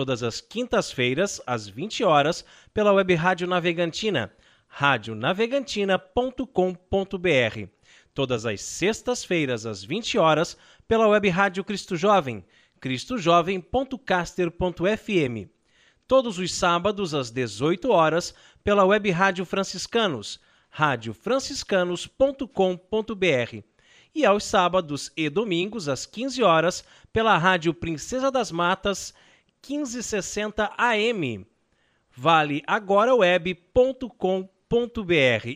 todas as quintas-feiras, às 20 horas, pela web Rádio Navegantina, radionavegantina.com.br. Todas as sextas-feiras, às 20 horas, pela web Rádio Cristo Jovem, cristojovem.caster.fm. Todos os sábados, às 18 horas, pela web Rádio Franciscanos, radiofranciscanos.com.br. E aos sábados e domingos, às 15 horas, pela Rádio Princesa das Matas, 1560 AM. Vale agora web.com.br.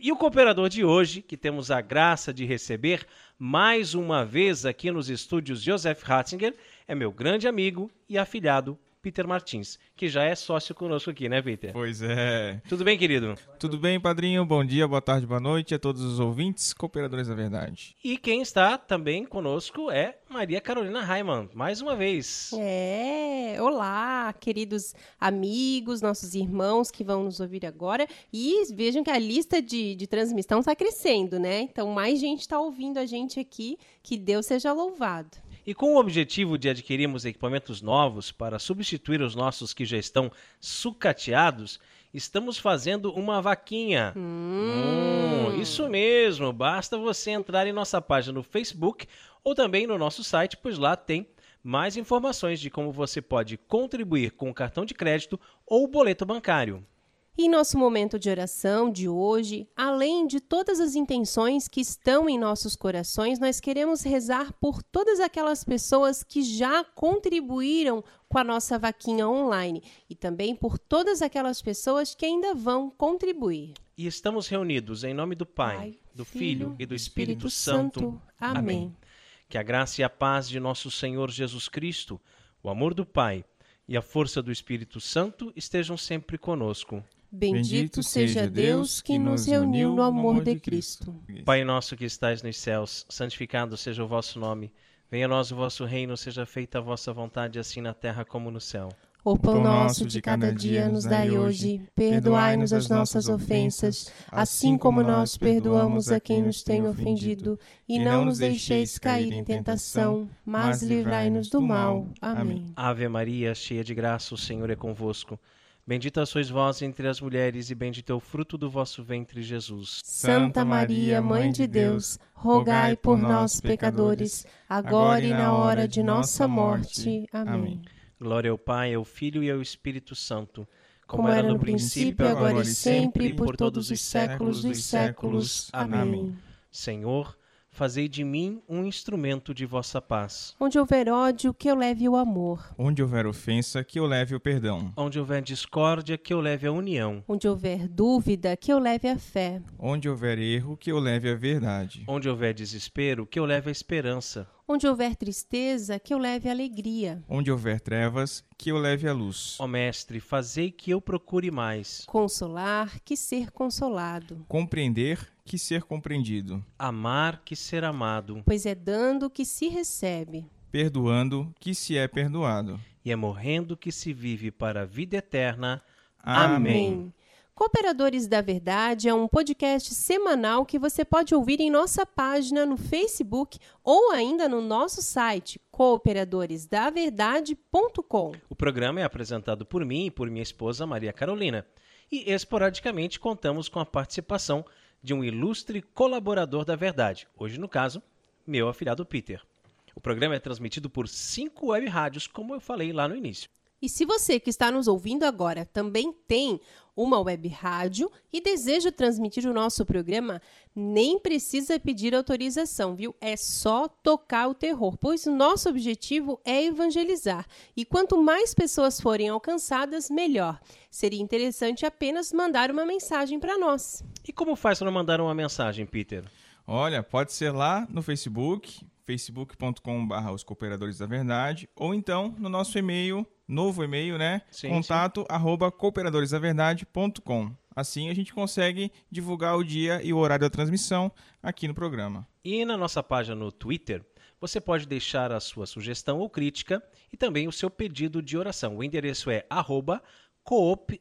E o cooperador de hoje, que temos a graça de receber mais uma vez aqui nos estúdios Joseph Ratzinger, é meu grande amigo e afilhado Peter Martins, que já é sócio conosco aqui, né, Peter? Pois é. Tudo bem, querido? Tudo bem, padrinho? Bom dia, boa tarde, boa noite a todos os ouvintes, cooperadores da verdade. E quem está também conosco é Maria Carolina Raiman, mais uma vez. É, olá, queridos amigos, nossos irmãos que vão nos ouvir agora. E vejam que a lista de, de transmissão está crescendo, né? Então, mais gente está ouvindo a gente aqui. Que Deus seja louvado. E com o objetivo de adquirirmos equipamentos novos para substituir os nossos que já estão sucateados, estamos fazendo uma vaquinha. Hum. Hum, isso mesmo, basta você entrar em nossa página no Facebook ou também no nosso site, pois lá tem mais informações de como você pode contribuir com o cartão de crédito ou boleto bancário. Em nosso momento de oração de hoje, além de todas as intenções que estão em nossos corações, nós queremos rezar por todas aquelas pessoas que já contribuíram com a nossa vaquinha online e também por todas aquelas pessoas que ainda vão contribuir. E estamos reunidos em nome do Pai, Pai, do Filho Filho e do Espírito, Espírito Santo. Santo. Amém. Que a graça e a paz de nosso Senhor Jesus Cristo, o amor do Pai e a força do Espírito Santo estejam sempre conosco. Bendito seja Deus que nos reuniu no amor de Cristo. Pai nosso que estais nos céus, santificado seja o vosso nome. Venha a nós o vosso reino, seja feita a vossa vontade, assim na terra como no céu. O pão nosso de cada dia nos dai hoje. Perdoai-nos as nossas ofensas, assim como nós perdoamos a quem nos tem ofendido. E não nos deixeis cair em tentação, mas livrai-nos do mal. Amém. Ave Maria, cheia de graça, o Senhor é convosco. Bendita sois vós entre as mulheres, e bendito é o fruto do vosso ventre, Jesus. Santa Maria, Mãe de Deus, rogai por nós, pecadores, agora e na hora de nossa morte. Amém. Glória ao Pai, ao Filho e ao Espírito Santo, Como era no princípio, agora e sempre, e por todos os séculos dos séculos. Amém. Senhor, fazei de mim um instrumento de vossa paz. Onde houver ódio, que eu leve o amor. Onde houver ofensa, que eu leve o perdão. Onde houver discórdia, que eu leve a união. Onde houver dúvida, que eu leve a fé. Onde houver erro, que eu leve a verdade. Onde houver desespero, que eu leve a esperança. Onde houver tristeza, que eu leve a alegria. Onde houver trevas, que eu leve a luz. Ó Mestre, fazei que eu procure mais. Consolar, que ser consolado. Compreender, que ser compreendido. Amar que ser amado. Pois é dando que se recebe. Perdoando, que se é perdoado. E é morrendo que se vive para a vida eterna. Amém. Cooperadores da Verdade é um podcast semanal que você pode ouvir em nossa página no Facebook ou ainda no nosso site cooperadoresdaverdade.com. O programa é apresentado por mim e por minha esposa Maria Carolina. E esporadicamente contamos com a participação de um ilustre colaborador da verdade, hoje no caso, meu afilhado Peter. O programa é transmitido por cinco web rádios, como eu falei lá no início. E se você que está nos ouvindo agora também tem uma web rádio e deseja transmitir o nosso programa, nem precisa pedir autorização, viu? É só tocar o terror, pois nosso objetivo é evangelizar. E quanto mais pessoas forem alcançadas, melhor. Seria interessante apenas mandar uma mensagem para nós. E como faz para mandar uma mensagem, Peter? Olha, pode ser lá no Facebook, facebook.com.br os cooperadores da verdade, ou então no nosso e-mail novo e-mail, né? Sim, Contato sim. arroba cooperadoresdaverdade.com. Assim a gente consegue divulgar o dia e o horário da transmissão aqui no programa. E na nossa página no Twitter, você pode deixar a sua sugestão ou crítica e também o seu pedido de oração. O endereço é arroba coop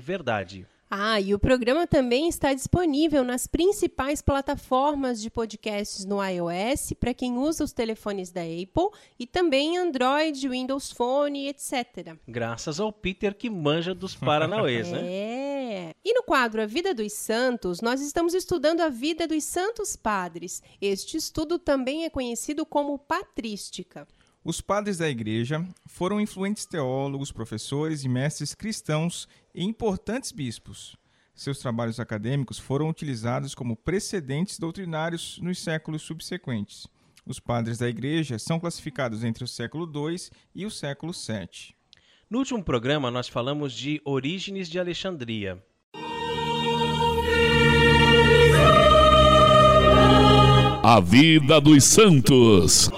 verdade. Ah, e o programa também está disponível nas principais plataformas de podcasts no iOS, para quem usa os telefones da Apple, e também Android, Windows Phone, etc. Graças ao Peter que manja dos Paranauês, né? É. E no quadro A Vida dos Santos, nós estamos estudando a vida dos santos padres. Este estudo também é conhecido como patrística. Os padres da igreja foram influentes teólogos, professores e mestres cristãos e importantes bispos. Seus trabalhos acadêmicos foram utilizados como precedentes doutrinários nos séculos subsequentes. Os padres da igreja são classificados entre o século II e o século VII. No último programa, nós falamos de Orígenes de Alexandria. A vida dos santos.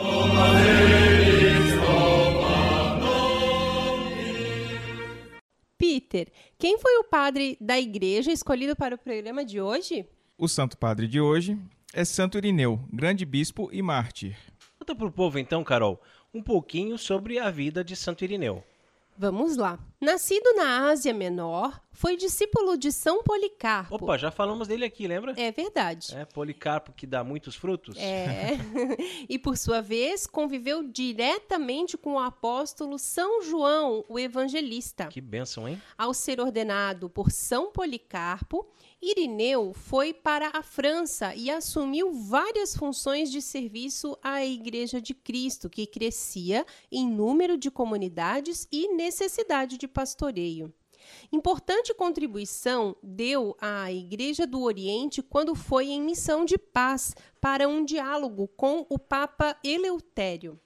Peter, quem foi o padre da igreja escolhido para o programa de hoje? O santo padre de hoje é Santo Irineu, grande bispo e mártir. Conta para o povo então, Carol, um pouquinho sobre a vida de Santo Irineu. Vamos lá. Nascido na Ásia Menor, foi discípulo de São Policarpo. Opa, já falamos dele aqui, lembra? É verdade. É, Policarpo que dá muitos frutos. É. e por sua vez, conviveu diretamente com o apóstolo São João, o evangelista. Que bênção, hein? Ao ser ordenado por São Policarpo, Irineu foi para a França e assumiu várias funções de serviço à Igreja de Cristo, que crescia em número de comunidades e necessidade de pastoreio. Importante contribuição deu à Igreja do Oriente quando foi em missão de paz para um diálogo com o Papa Eleutério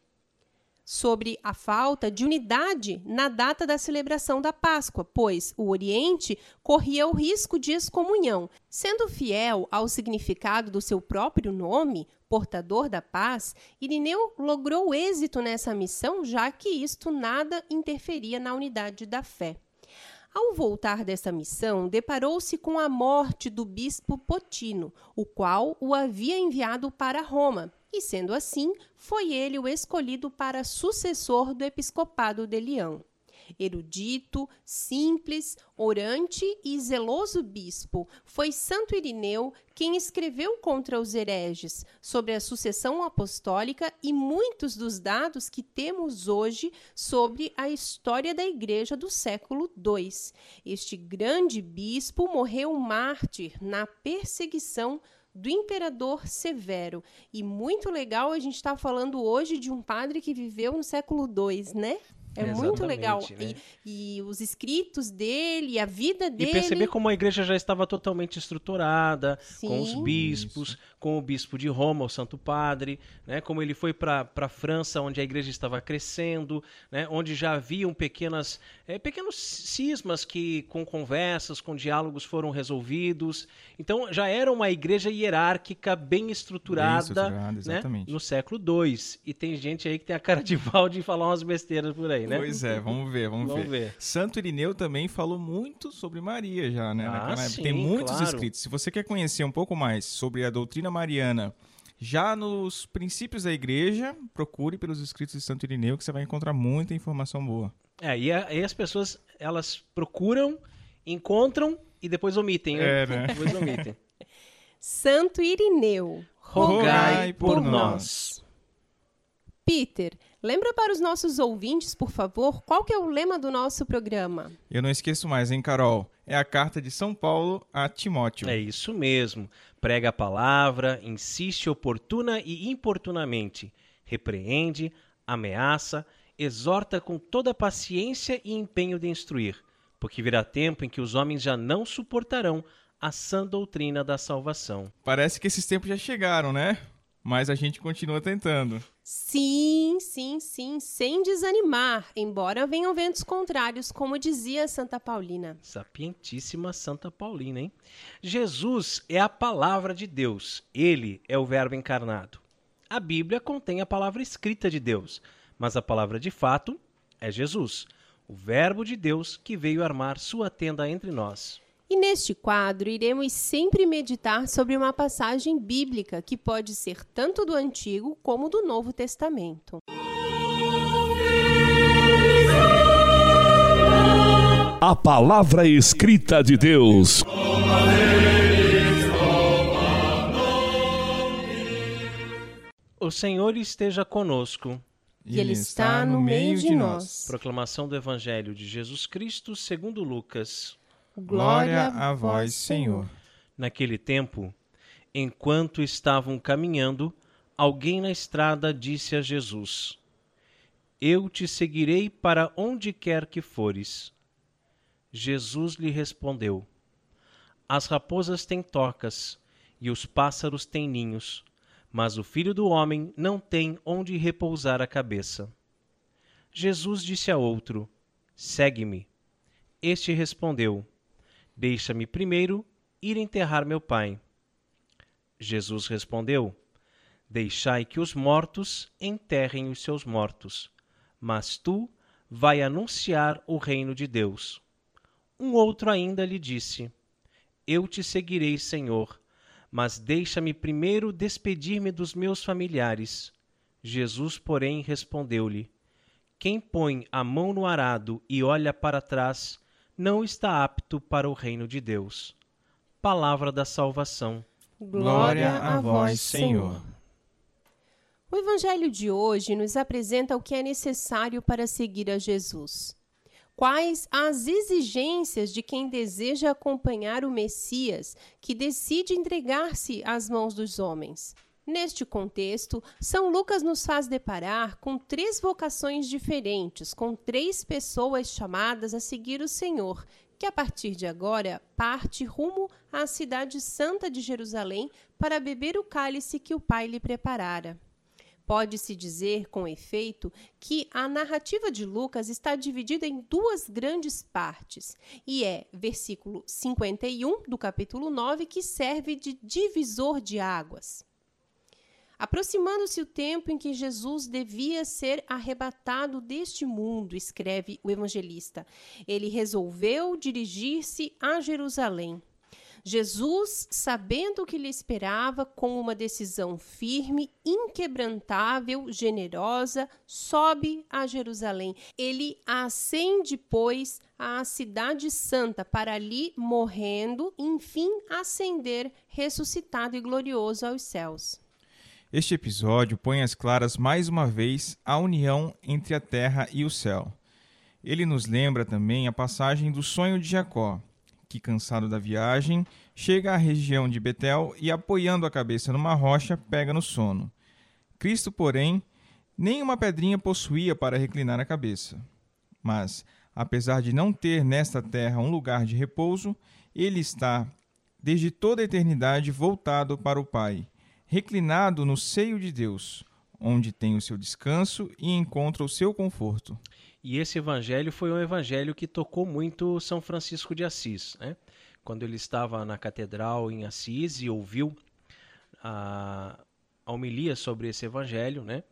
sobre a falta de unidade na data da celebração da Páscoa, pois o Oriente corria o risco de excomunhão. Sendo fiel ao significado do seu próprio nome, portador da paz, Irineu logrou êxito nessa missão, já que isto nada interferia na unidade da fé. Ao voltar dessa missão, deparou-se com a morte do bispo Potino, o qual o havia enviado para Roma, e sendo assim, foi ele o escolhido para sucessor do episcopado de Leão. Erudito, simples, orante e zeloso bispo, foi Santo Irineu quem escreveu contra os hereges sobre a sucessão apostólica e muitos dos dados que temos hoje sobre a história da Igreja do século II. Este grande bispo morreu mártir na perseguição do imperador Severo. E muito legal a gente estar tá falando hoje de um padre que viveu no século II, né? É Exatamente, muito legal. Né? E, e, os escritos dele, a vida dele. E perceber como a igreja já estava totalmente estruturada, Sim. com os bispos, Isso. com o bispo de Roma, o Santo Padre, né? como ele foi para a França, onde a igreja estava crescendo, né? onde já haviam pequenas, é, pequenos cismas que, com conversas, com diálogos, foram resolvidos. Então já era uma igreja hierárquica, bem estruturada, bem estruturada né? no século II. E tem gente aí que tem a cara de pau de falar umas besteiras por aí aí, né? Pois é, vamos ver, vamos, vamos ver. ver. Santo Irineu também falou muito sobre Maria já, né? Ah, sim, Tem muitos claro. escritos. Se você quer conhecer um pouco mais sobre a doutrina mariana, já nos princípios da igreja, procure pelos escritos de Santo Irineu que você vai encontrar muita informação boa. É, e aí as pessoas, elas procuram, encontram e depois omitem, né? É, né? Depois omitem. Santo Irineu, rogai, por, por nós. Peter, lembra para os nossos ouvintes, por favor, qual que é o lema do nosso programa? Eu não esqueço mais, hein, Carol? É a carta de São Paulo a Timóteo. É isso mesmo. Prega a palavra, insiste oportuna e importunamente. repreende, ameaça, exorta com toda paciência e empenho de instruir, porque virá tempo em que os homens já não suportarão a sã doutrina da salvação. Parece que esses tempos já chegaram, né? Mas a gente continua tentando. Sim, sim, sim, sem desanimar, embora venham ventos contrários, como dizia Santa Paulina. Sapientíssima Santa Paulina, hein? Jesus é a palavra de Deus, ele é o Verbo encarnado. A Bíblia contém a palavra escrita de Deus, mas a palavra de fato é Jesus, o Verbo de Deus que veio armar sua tenda entre nós. E neste quadro iremos sempre meditar sobre uma passagem bíblica que pode ser tanto do Antigo como do Novo Testamento. A palavra escrita de Deus. O Senhor esteja conosco. E Ele está no meio de nós. Proclamação do Evangelho de Jesus Cristo segundo Lucas. Glória a vós, Senhor. Naquele tempo, enquanto estavam caminhando, alguém na estrada disse a Jesus: Eu te seguirei para onde quer que fores. Jesus lhe respondeu: As raposas têm tocas e os pássaros têm ninhos, mas o filho do homem não tem onde repousar a cabeça. Jesus disse a outro: Segue-me. Este respondeu: Deixa-me primeiro ir enterrar meu pai. Jesus respondeu: Deixai que os mortos enterrem os seus mortos, mas tu vai anunciar o reino de Deus. Um outro ainda lhe disse: Eu te seguirei, Senhor, mas deixa-me primeiro despedir-me dos meus familiares. Jesus, porém, respondeu-lhe: Quem põe a mão no arado e olha para trás, não está apto para o reino de Deus. Palavra da salvação. Glória a vós, Senhor. O Evangelho de hoje nos apresenta o que é necessário para seguir a Jesus. Quais as exigências de quem deseja acompanhar o Messias, que decide entregar-se às mãos dos homens? Neste contexto, São Lucas nos faz deparar com três vocações diferentes, com três pessoas chamadas a seguir o Senhor, que a partir de agora parte rumo à cidade santa de Jerusalém para beber o cálice que o Pai lhe preparara. Pode-se dizer, com efeito, que a narrativa de Lucas está dividida em duas grandes partes, e é versículo 51 do capítulo 9 que serve de divisor de águas. Aproximando-se o tempo em que Jesus devia ser arrebatado deste mundo, escreve o evangelista, ele resolveu dirigir-se a Jerusalém. Jesus, sabendo o que lhe esperava, com uma decisão firme, inquebrantável, generosa, sobe a Jerusalém. Ele ascende, pois, à cidade santa, para ali, morrendo, enfim, ascender, ressuscitado e glorioso aos céus. Este episódio põe às claras mais uma vez a união entre a terra e o céu. Ele nos lembra também a passagem do sonho de Jacó, que, cansado da viagem, chega à região de Betel e, apoiando a cabeça numa rocha, pega no sono. Cristo, porém, nem uma pedrinha possuía para reclinar a cabeça. Mas, apesar de não ter nesta terra um lugar de repouso, ele está, desde toda a eternidade, voltado para o Pai reclinado no seio de Deus, onde tem o seu descanso e encontra o seu conforto. E esse evangelho foi um evangelho que tocou muito São Francisco de Assis, né? Quando ele estava na catedral em Assis e ouviu a, a homilia sobre esse evangelho, né?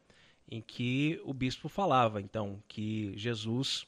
Em que o bispo falava, então, que Jesus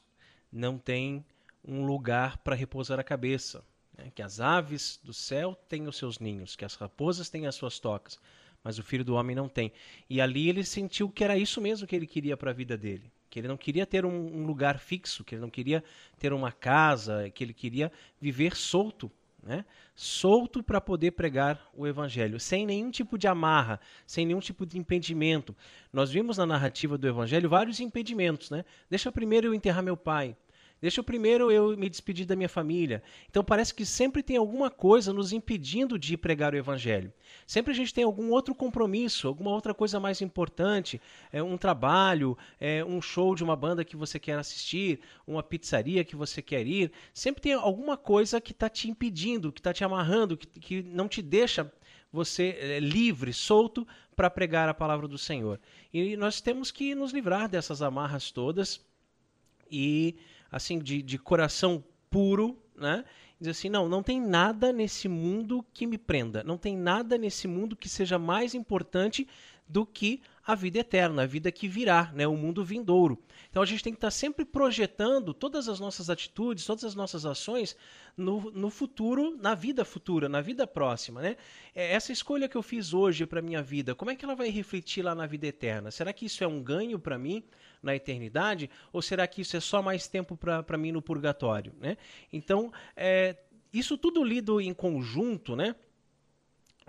não tem um lugar para repousar a cabeça, né? que as aves do céu têm os seus ninhos, que as raposas têm as suas tocas, mas o filho do homem não tem. E ali ele sentiu que era isso mesmo que ele queria para a vida dele. Que ele não queria ter um, um, lugar fixo, que ele não queria ter uma casa, que ele queria viver solto, né? solto para poder pregar o evangelho, sem nenhum tipo de amarra, sem nenhum tipo de impedimento. Nós vimos na narrativa do evangelho vários impedimentos. Né? Deixa primeiro eu enterrar meu pai, Deixa eu primeiro eu me despedir da minha família. Então parece que sempre tem alguma coisa nos impedindo de pregar o evangelho. Sempre a gente tem algum outro compromisso, alguma outra coisa mais importante, é um trabalho, é um show de uma banda que você quer assistir, uma pizzaria que você quer ir. Sempre tem alguma coisa que está te impedindo, que está te amarrando, que, que não te deixa você é, livre, solto para pregar a palavra do Senhor. E nós temos que nos livrar dessas amarras todas e assim de, de coração puro, né? Diz assim, não, não tem nada nesse mundo que me prenda, não tem nada nesse mundo que seja mais importante do que a vida eterna, a vida que virá, né, o mundo vindouro. Então a gente tem que estar sempre projetando todas as nossas atitudes, todas as nossas ações no, no futuro, na vida futura, na vida próxima. Né? É essa escolha que eu fiz hoje para minha vida, como é que ela vai refletir lá na vida eterna? Será que isso é um ganho para mim na eternidade? Ou será que isso é só mais tempo para mim no purgatório? Né? Então, é, isso tudo lido em conjunto, né?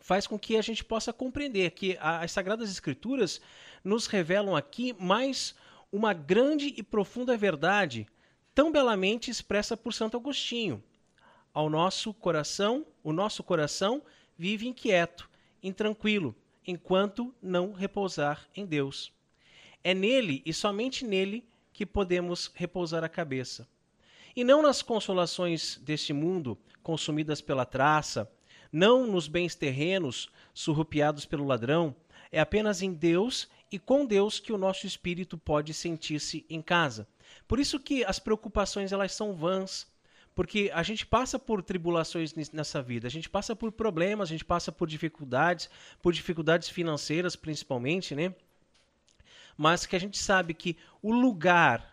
faz com que a gente possa compreender que as Sagradas Escrituras nos revelam aqui mais uma grande e profunda verdade, tão belamente expressa por Santo Agostinho. Ao nosso coração, o nosso coração vive inquieto, intranquilo, enquanto não repousar em Deus. É nele e somente nele que podemos repousar a cabeça. E não nas consolações deste mundo, consumidas pela traça, não nos bens terrenos surrupiados pelo ladrão, é apenas em Deus e com Deus que o nosso espírito pode sentir-se em casa. Por isso que as preocupações elas são vãs, porque a gente passa por tribulações nessa vida, a gente passa por problemas, a gente passa por dificuldades, por dificuldades financeiras principalmente, né? Mas que a gente sabe que o lugar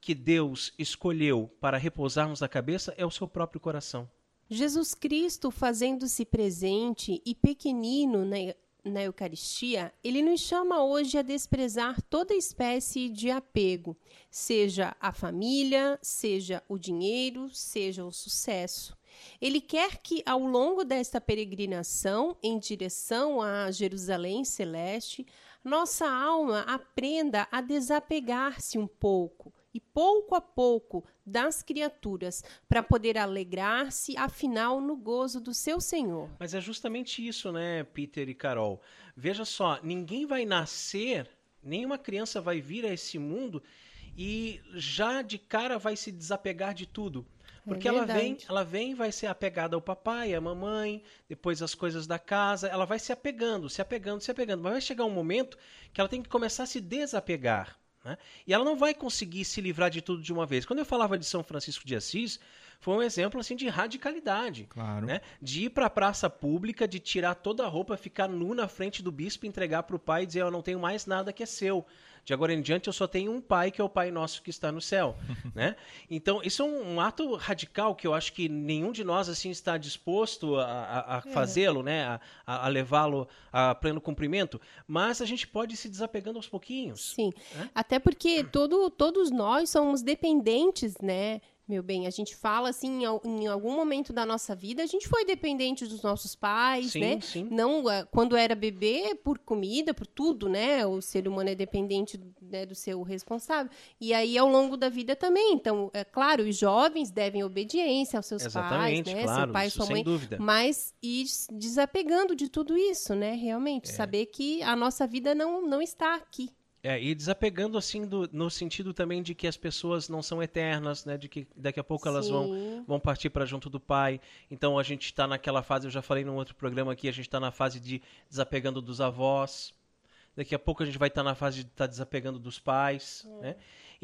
que Deus escolheu para repousarmos a cabeça é o seu próprio coração. Jesus Cristo, fazendo-se presente e pequenino na, na Eucaristia, ele nos chama hoje a desprezar toda espécie de apego, seja a família, seja o dinheiro, seja o sucesso. Ele quer que, ao longo desta peregrinação em direção a Jerusalém Celeste, nossa alma aprenda a desapegar-se um pouco e pouco a pouco das criaturas para poder alegrar-se afinal no gozo do seu Senhor. Mas é justamente isso, né, Peter e Carol? Veja só, ninguém vai nascer, nenhuma criança vai vir a esse mundo e já de cara vai se desapegar de tudo. É Porque é ela vem, ela vem, vai ser apegada ao papai, à mamãe, depois as coisas da casa, ela vai se apegando, se apegando, se apegando. Mas vai chegar um momento que ela tem que começar a se desapegar. Né? E ela não vai conseguir se livrar de tudo de uma vez. Quando eu falava de São Francisco de Assis, foi um exemplo assim de radicalidade, claro. né? De ir para a praça pública, de tirar toda a roupa, ficar nu na frente do bispo, entregar para o pai e dizer: "Eu não tenho mais nada que é seu. De agora em diante eu só tenho um pai que é o Pai Nosso que está no céu", né? Então isso é um, um, ato radical que eu acho que nenhum de nós assim está disposto a, a, a é. fazê-lo, né? A, a levá-lo a pleno cumprimento. Mas a gente pode ir se desapegando aos pouquinhos. Sim, né? até porque todo, todos nós somos dependentes, né? Meu bem, a gente fala assim, em algum momento da nossa vida, a gente foi dependente dos nossos pais, sim, né? Sim. Não, eh, quando era bebê, por comida, por tudo, né? O ser humano é dependente né, do seu responsável. E aí, ao longo da vida também. Então, é claro, os jovens devem obediência aos seus Exatamente, pais, né? Claro, Seu pai, sua mãe. Sem dúvida. Mas ir desapegando de tudo isso, né? Realmente, é. saber que a nossa vida não, não está aqui. É, e desapegando assim do, no sentido também de que as pessoas não são eternas, né? De que daqui a pouco elas vão, vão partir para junto do pai. Então a gente está naquela fase, eu já falei num outro programa aqui, a gente está na fase de desapegando dos avós. Daqui a pouco a gente vai estar tá na fase de estar tá desapegando dos pais, é. né?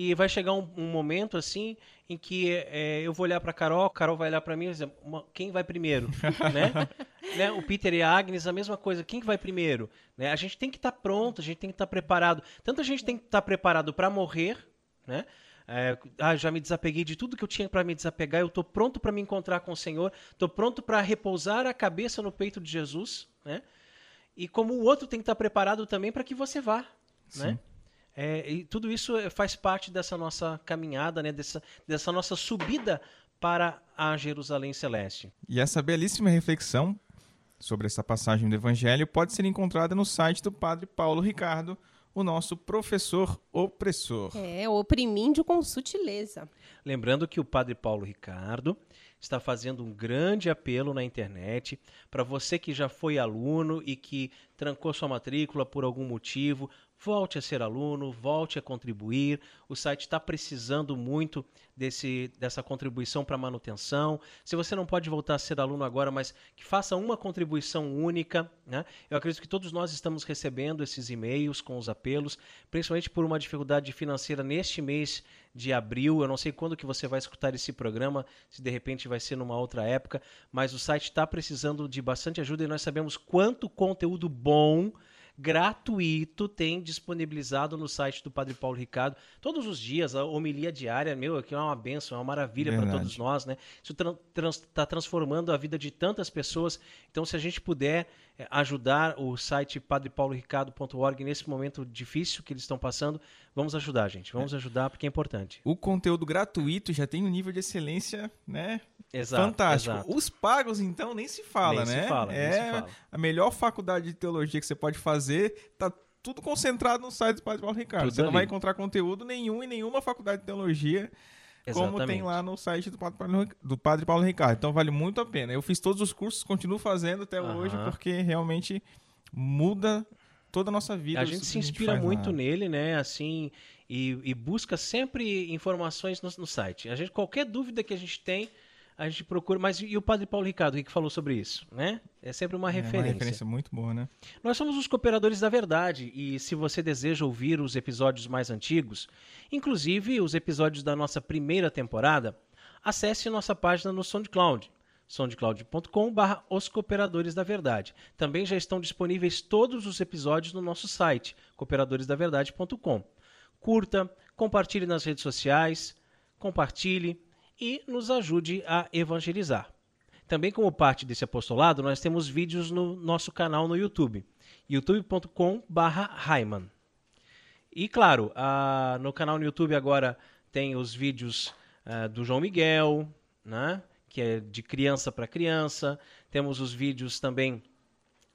E vai chegar um, um momento assim em que é, eu vou olhar para Carol, Carol vai olhar para mim e dizer, quem vai primeiro, né? né? O Peter e a Agnes a mesma coisa, quem vai primeiro? Né? A gente tem que estar tá pronto, a gente tem que estar tá preparado. Tanto a gente tem que estar tá preparado para morrer, né? É, ah, já me desapeguei de tudo que eu tinha para me desapegar, eu estou pronto para me encontrar com o Senhor, estou pronto para repousar a cabeça no peito de Jesus, né? E como o outro tem que estar tá preparado também para que você vá, Sim. né? É, e tudo isso faz parte dessa nossa caminhada, né? dessa, dessa nossa subida para a Jerusalém Celeste. E essa belíssima reflexão sobre essa passagem do Evangelho pode ser encontrada no site do Padre Paulo Ricardo, o nosso professor opressor. É, oprimíndio com sutileza. Lembrando que o Padre Paulo Ricardo está fazendo um grande apelo na internet para você que já foi aluno e que trancou sua matrícula por algum motivo, volte a ser aluno, volte a contribuir. O site está precisando muito desse, dessa contribuição para manutenção. Se você não pode voltar a ser aluno agora, mas que faça uma contribuição única. Né? Eu acredito que todos nós estamos recebendo esses e-mails com os apelos, principalmente por uma dificuldade financeira neste mês de abril. Eu não sei quando que você vai escutar esse programa, se de repente vai ser numa outra época, mas o site está precisando de bastante ajuda e nós sabemos quanto conteúdo bom gratuito tem disponibilizado no site do Padre Paulo Ricardo todos os dias, a homilia diária, meu, aqui é uma benção, é uma maravilha para todos nós, né? Isso está trans, tá transformando a vida de tantas pessoas. Então, se a gente puder é, ajudar o site padrepauloricardo.org nesse momento difícil que eles estão passando, vamos ajudar, gente. Vamos ajudar porque é importante. O conteúdo gratuito já tem um nível de excelência, né? Exato, Fantástico. exato. Os pagos, então, nem se fala, Nem se né? fala, nem é se fala. a melhor faculdade de teologia que você pode fazer, tá tudo concentrado no site do Padre Paulo Ricardo. Tudo você não ali. vai encontrar conteúdo nenhum em nenhuma faculdade de teologia, como tem Exatamente. lá no site do Padre, Paulo, do Padre Paulo Ricardo. Então vale muito a pena. Eu fiz todos os cursos, continuo fazendo até Aham. hoje, porque realmente muda toda a nossa vida. A gente se inspira lá. muito nele, né? Assim, e, e busca sempre informações no, no site. A gente, qualquer dúvida que a gente tem, a gente procura. Mas e o Padre Paulo Ricardo, o que falou sobre isso? Né? É sempre uma É uma referência. referência muito boa, né? Nós somos os cooperadores da verdade e se você deseja ouvir os episódios mais antigos, inclusive os episódios da nossa primeira temporada, acesse nossa página no SoundCloud soundcloud.com.br Os Cooperadores da Verdade. Também já estão disponíveis todos os episódios no nosso site, cooperadoresdaverdade.com. Curta, compartilhe nas redes sociais, compartilhe e nos ajude a evangelizar. Também como parte desse apostolado, nós temos vídeos no nosso canal no YouTube, youtube.com/raiman. E claro, ah, no canal no YouTube agora tem os vídeos ah, do João Miguel, né? que é de criança para criança. Temos os vídeos também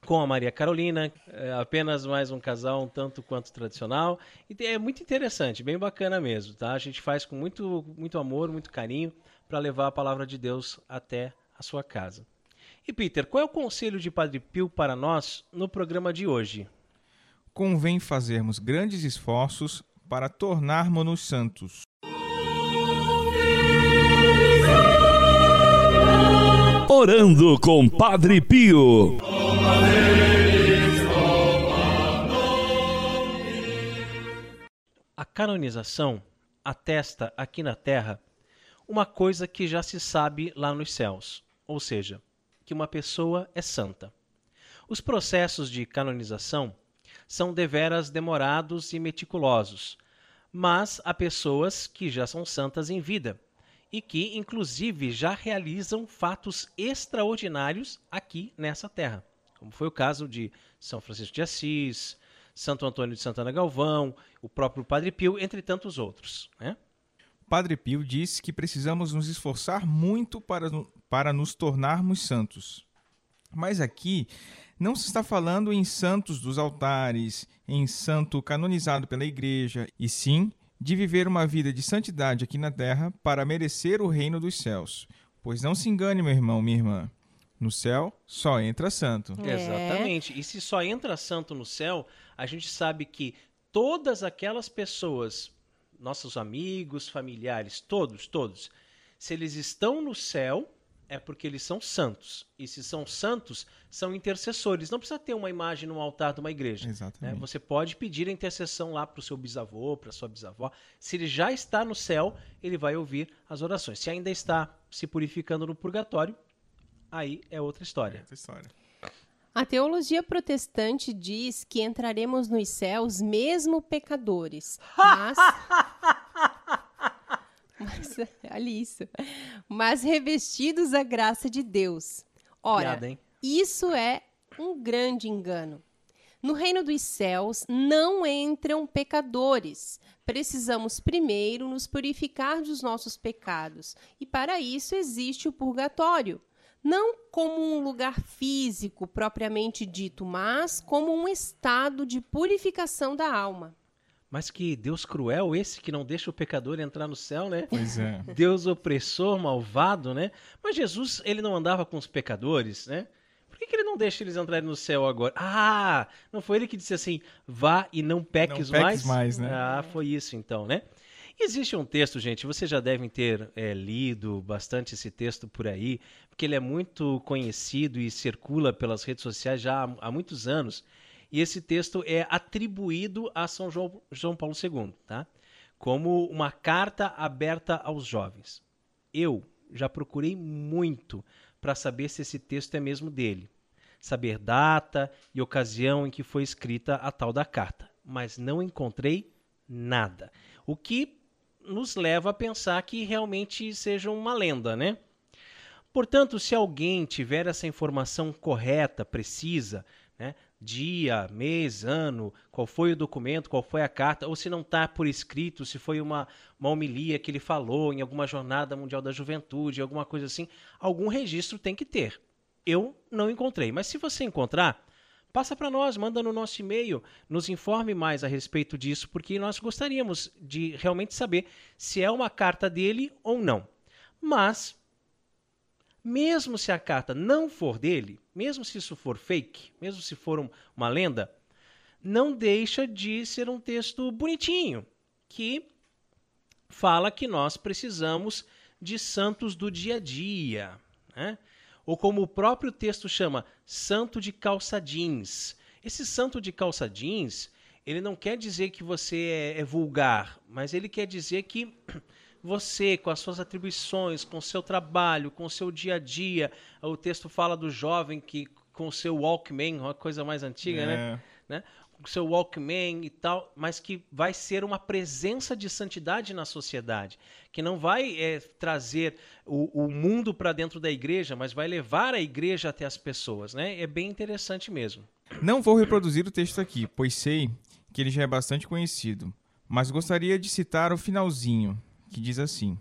com a Maria Carolina, é apenas mais um casal um tanto quanto tradicional. E é muito interessante, bem bacana mesmo, tá? A gente faz com muito, muito amor, muito carinho para levar a palavra de Deus até a sua casa. E Peter, qual é o conselho de Padre Pio para nós no programa de hoje? Convém fazermos grandes esforços para tornarmos-nos santos. Orando com Padre Pio. A canonização atesta aqui na Terra uma coisa que já se sabe lá nos céus, ou seja, que uma pessoa é santa. Os processos de canonização são deveras demorados e meticulosos, mas há pessoas que já são santas em vida e que, inclusive, já realizam fatos extraordinários aqui nessa terra, como foi o caso de São Francisco de Assis, Santo Antônio de Santana Galvão, o próprio Padre Pio, entre tantos outros. Né? Padre Pio disse que precisamos nos esforçar muito para, para nos tornarmos santos. Mas aqui não se está falando em santos dos altares, em santo canonizado pela igreja, e sim de viver uma vida de santidade aqui na terra para merecer o reino dos céus. Pois não se engane, meu irmão, minha irmã. No céu só entra santo. É. Exatamente. E se só entra santo no céu, a gente sabe que todas aquelas pessoas, nossos amigos, familiares, todos, todos, se eles estão no céu, é porque eles são santos. E se são santos, são intercessores. Não precisa ter uma imagem no altar de uma igreja. né? Exatamente. Você pode pedir a intercessão lá para o seu bisavô, para sua bisavó. Se ele já está no céu, ele vai ouvir as orações. Se ainda está se purificando no purgatório, aí é outra história. Essa história. A teologia protestante diz que entraremos nos céus mesmo pecadores. Mas. mas olha isso. Mas revestidos da graça de Deus. Ora, Piada, isso é um grande engano. No reino dos céus não entram pecadores. Precisamos primeiro nos purificar dos nossos pecados. E para isso existe o purgatório. Não como um lugar físico propriamente dito, mas como um estado de purificação da alma. Mas que Deus cruel esse que não deixa o pecador entrar no céu, né? Pois é. Deus opressor, malvado, né? Mas Jesus, ele não andava com os pecadores, né? Por que, que ele não deixa eles entrarem no céu agora? Ah, não foi ele que disse assim, vá e não peques, Não mais? peques mais, né? Ah, foi isso então, né? Existe um texto, gente, vocês já devem ter é, lido bastante esse texto por aí, porque ele é muito conhecido e circula pelas redes sociais já há, há muitos anos. E esse texto é atribuído a São João, João Paulo II, tá? Como uma carta aberta aos jovens. Eu já procurei muito para saber se esse texto é mesmo dele. Saber data e ocasião em que foi escrita a tal da carta. Mas não encontrei nada. O que nos leva a pensar que realmente seja uma lenda, né? Portanto, se alguém tiver essa informação correta, precisa, né? dia, mês, ano, qual foi o documento, qual foi a carta, ou se não está por escrito, se foi uma, uma homilia que ele falou em alguma jornada mundial da juventude, alguma coisa assim, algum registro tem que ter. Eu não encontrei, mas se você encontrar, passa para nós, manda no nosso e-mail, nos informe mais a respeito disso, porque nós gostaríamos de realmente saber se é uma carta dele ou não. Mas mesmo se a carta não for dele, mesmo se isso for fake, mesmo se for um, uma lenda, não deixa de ser um texto bonitinho que fala que nós precisamos de santos do dia a dia, né? Ou como o próprio texto chama, santo de calça jeans. Esse santo de calça jeans, ele não quer dizer que você é, é vulgar, mas ele quer dizer que você, com as suas atribuições, com o seu trabalho, com o seu dia a dia, o texto fala do jovem que com o seu Walkman, uma coisa mais antiga, É. né? né? O seu Walkman e tal, mas que vai ser uma presença de santidade na sociedade, que não vai é, trazer o, o mundo para dentro da igreja, mas vai levar a igreja até as pessoas, né? É bem interessante mesmo. Não vou reproduzir o texto aqui, pois sei que ele já é bastante conhecido, mas gostaria de citar o finalzinho, que diz assim: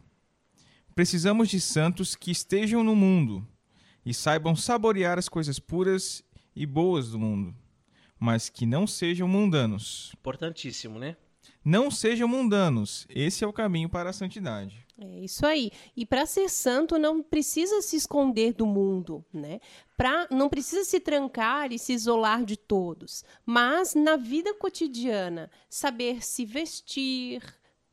Precisamos de santos que estejam no mundo e saibam saborear as coisas puras e boas do mundo, mas que não sejam mundanos. Importantíssimo, né? Não sejam mundanos, esse é o caminho para a santidade. É isso aí. E para ser santo não precisa se esconder do mundo, né? Pra, não precisa se trancar e se isolar de todos, mas na vida cotidiana saber se vestir,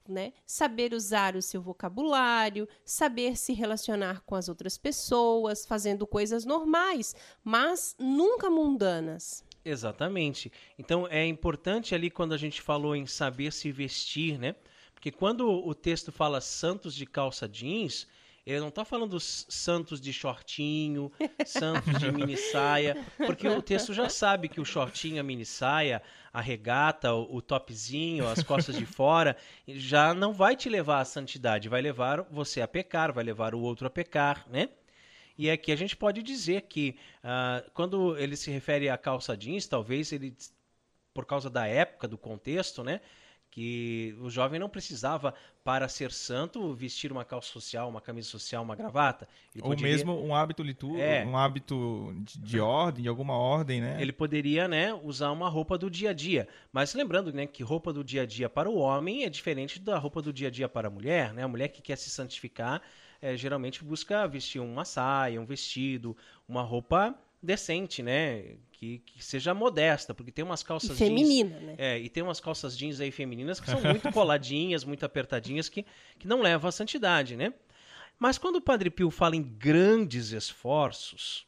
né? Saber usar o seu vocabulário, saber se relacionar com as outras pessoas, fazendo coisas normais, mas nunca mundanas. Exatamente. Então é importante ali quando a gente falou em saber se vestir, né? Porque quando o texto fala santos de calça jeans, ele não está falando santos de shortinho, santos de mini saia, porque o texto já sabe que o shortinho, a mini saia, a regata, o, o topzinho, as costas de fora, já não vai te levar à santidade, vai levar você a pecar, vai levar o outro a pecar, né? E aqui a gente pode dizer que ah, quando ele se refere à calça jeans, talvez ele, por causa da época, do contexto, né? Que o jovem não precisava, para ser santo, vestir uma calça social, uma camisa social, uma gravata. Ele Ou poderia- mesmo um hábito litúrgico, É. um hábito de, de ordem, de alguma ordem, né? Ele poderia, né, usar uma roupa do dia a dia. Mas lembrando, né, que roupa do dia a dia para o homem é diferente da roupa do dia a dia para a mulher, né? A mulher que quer se santificar, eh, geralmente busca vestir uma saia, um vestido, uma roupa decente, né? Que, que seja modesta, porque tem umas calças jeans feminina, né? é, e tem umas calças jeans aí femininas que são muito coladinhas, muito apertadinhas, que, que não levam à santidade, né? Mas quando o Padre Pio fala em grandes esforços,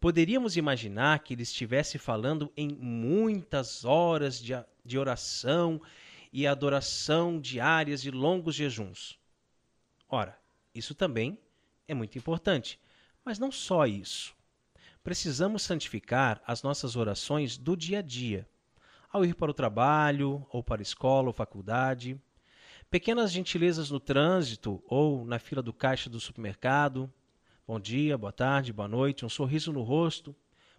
poderíamos imaginar que ele estivesse falando em muitas horas de, de oração e adoração diárias e longos jejuns. Ora, isso também é muito importante, mas não só isso. Precisamos santificar as nossas orações do dia a dia ao ir para o trabalho, ou para a escola ou faculdade, pequenas gentilezas no trânsito ou na fila do caixa do supermercado. Bom dia, boa tarde, boa noite, um sorriso no rosto.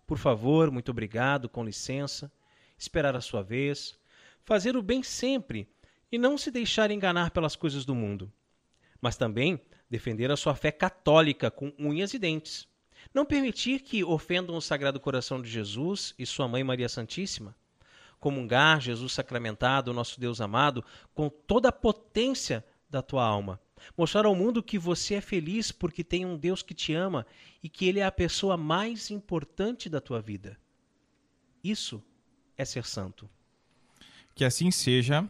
Por favor, muito obrigado, com licença. Esperar a sua vez. Fazer o bem sempre e não se deixar enganar pelas coisas do mundo. Mas também defender a sua fé católica com unhas e dentes. Não permitir que ofendam o Sagrado Coração de Jesus e sua mãe Maria Santíssima. Comungar Jesus sacramentado, nosso Deus amado, com toda a potência da tua alma. Mostrar ao mundo que você é feliz porque tem um Deus que te ama e que Ele é a pessoa mais importante da tua vida. Isso é ser santo. Que assim seja.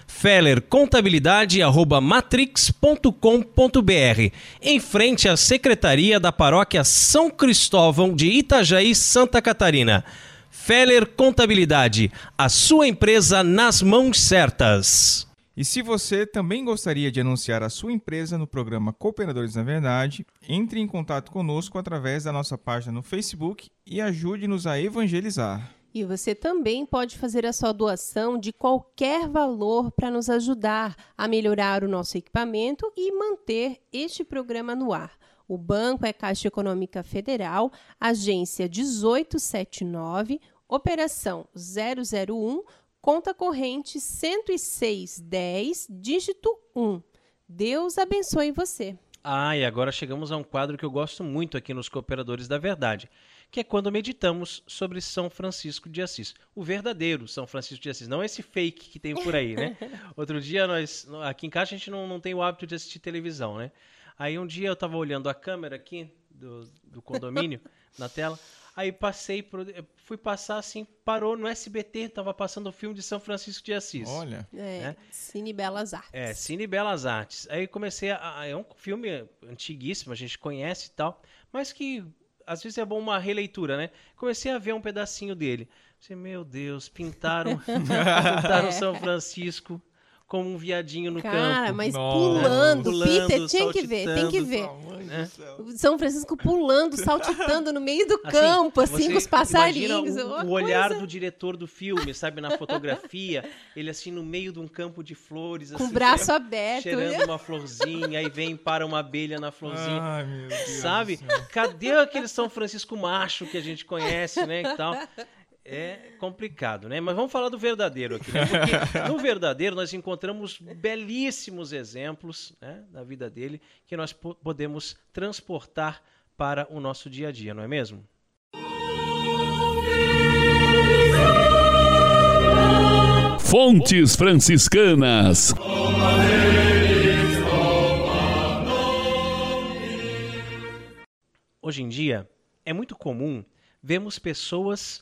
fellercontabilidade@matrix.com.br, em frente à Secretaria da Paróquia São Cristóvão de Itajaí, Santa Catarina. Feller Contabilidade, a sua empresa nas mãos certas. E se você também gostaria de anunciar a sua empresa no programa Cooperadores na Verdade, entre em contato conosco através da nossa página no Facebook e ajude-nos a evangelizar. E você também pode fazer a sua doação de qualquer valor para nos ajudar a melhorar o nosso equipamento e manter este programa no ar. O banco é Caixa Econômica Federal, agência 1879, operação 001, conta corrente 10610, dígito 1. Deus abençoe você. Ah, e agora chegamos a um quadro que eu gosto muito aqui nos Cooperadores da Verdade que é quando meditamos sobre São Francisco de Assis. O verdadeiro São Francisco de Assis, não esse fake que tem por aí, né? Outro dia, nós, aqui em casa, a gente não, não tem o hábito de assistir televisão, né? Aí um dia eu estava olhando a câmera aqui do, do condomínio, na tela, aí passei, pro, fui passar assim, parou no SBT, tava passando o filme de São Francisco de Assis. Olha. É, né? Cine Belas Artes. É, Cine Belas Artes. Aí comecei a. É um filme antiguíssimo, a gente conhece e tal, mas que às vezes é bom uma releitura, né? Comecei a ver um pedacinho dele. Pensei, meu Deus, pintaram, pintaram. São Francisco como um viadinho no Cara, campo. Cara, mas pulando, pulando, Peter, tinha que ver, tem que ver. É. São Francisco pulando, saltitando no meio do assim, campo, assim, com os passarinhos. O, o olhar coisa... do diretor do filme, sabe, na fotografia, ele assim no meio de um campo de flores, com assim, o braço aberto, cheirando né? uma florzinha, aí vem para uma abelha na florzinha. Ai, meu Deus sabe? Cadê aquele São Francisco macho que a gente conhece, né, e tal? É complicado, né? Mas vamos falar do verdadeiro aqui, né? Porque no verdadeiro nós encontramos belíssimos exemplos né, da vida dele que nós podemos transportar para o nosso dia a dia, não é mesmo? Fontes Franciscanas. Hoje em dia é muito comum vermos pessoas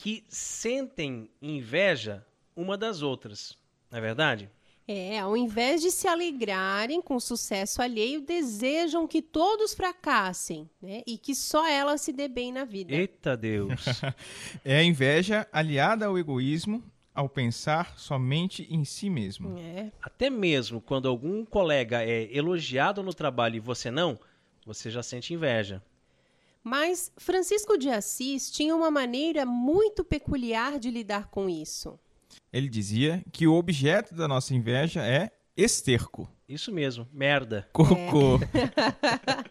que sentem inveja uma das outras, não é verdade? É, ao invés de se alegrarem com o sucesso alheio, desejam que todos fracassem, né? E que só ela se dê bem na vida. Eita Deus! é a inveja aliada ao egoísmo, ao pensar somente em si mesmo. É. Até mesmo quando algum colega é elogiado no trabalho e você não, você já sente inveja. Mas Francisco de Assis tinha uma maneira muito peculiar de lidar com isso. Ele dizia que o objeto da nossa inveja é esterco. Isso mesmo, merda. Cocô. É.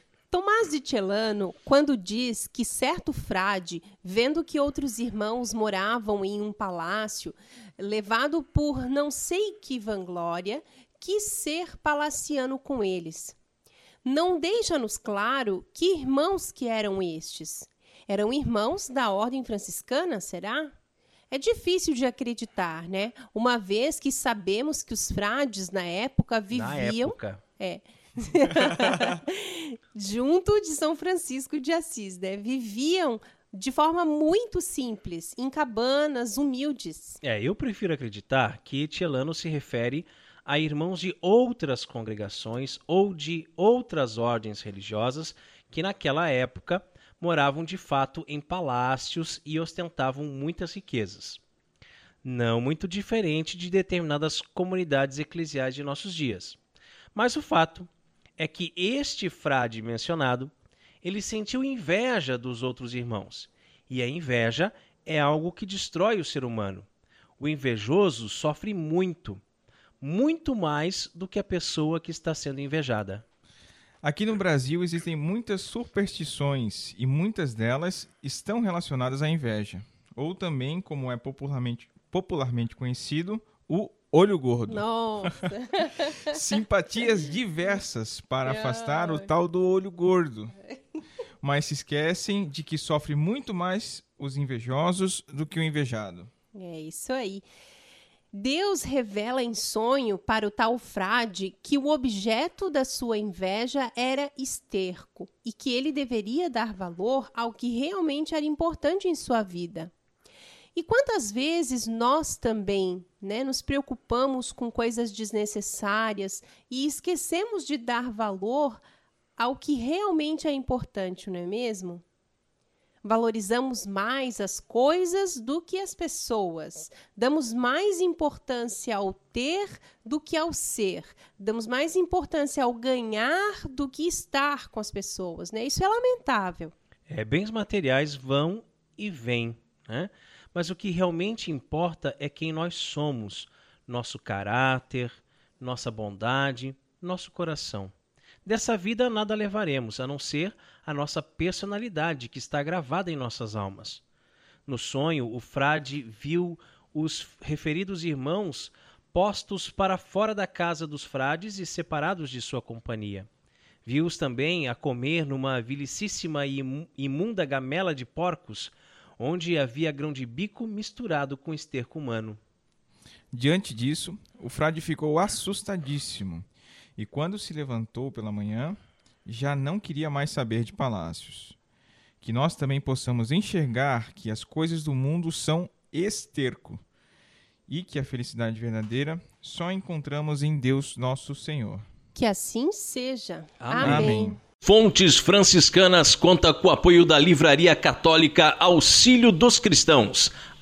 Tomás de Celano, quando diz que certo frade, vendo que outros irmãos moravam em um palácio, levado por não sei que vanglória, quis ser palaciano com eles não deixa-nos claro que irmãos que eram estes. Eram irmãos da ordem franciscana, será? É difícil de acreditar, né? Uma vez que sabemos que os frades na época viviam. Na época. É. junto de São Francisco de Assis, né? Viviam de forma muito simples, em cabanas humildes. É, eu prefiro acreditar que Tielano se refere a irmãos de outras congregações ou de outras ordens religiosas que naquela época moravam de fato em palácios e ostentavam muitas riquezas. Não muito diferente de determinadas comunidades eclesiais de nossos dias. Mas o fato é que este frade mencionado, ele sentiu inveja dos outros irmãos. E a inveja é algo que destrói o ser humano. O invejoso sofre muito, muito mais do que a pessoa que está sendo invejada. Aqui no Brasil existem muitas superstições e muitas delas estão relacionadas à inveja, ou também, como é popularmente, popularmente conhecido, o olho gordo. Nossa! Simpatias diversas para afastar o tal do olho gordo. Mas se esquecem de que sofre muito mais os invejosos do que o invejado. É isso aí. Deus revela em sonho para o tal frade que o objeto da sua inveja era esterco e que ele deveria dar valor ao que realmente era importante em sua vida. E quantas vezes nós também né, nos preocupamos com coisas desnecessárias e esquecemos de dar valor ao que realmente é importante, não é mesmo? Valorizamos mais as coisas do que as pessoas. Damos mais importância ao ter do que ao ser. Damos mais importância ao ganhar do que estar com as pessoas. Né? Isso é lamentável. É, bens materiais vão e vêm, né? mas o que realmente importa é quem nós somos, nosso caráter, nossa bondade, nosso coração. Dessa vida nada levaremos, a não ser a nossa personalidade que está gravada em nossas almas. No sonho, o frade viu os referidos irmãos postos para fora da casa dos frades e separados de sua companhia. Viu-os também a comer numa vilicíssima e imunda gamela de porcos, onde havia grão de bico misturado com esterco humano. Diante disso, o frade ficou assustadíssimo e, quando se levantou pela manhã, já não queria mais saber de palácios. Que nós também possamos enxergar que as coisas do mundo são esterco e que a felicidade verdadeira só encontramos em Deus nosso Senhor. Que assim seja. Amém. Amém. Fontes Franciscanas conta com o apoio da Livraria Católica Auxílio dos Cristãos.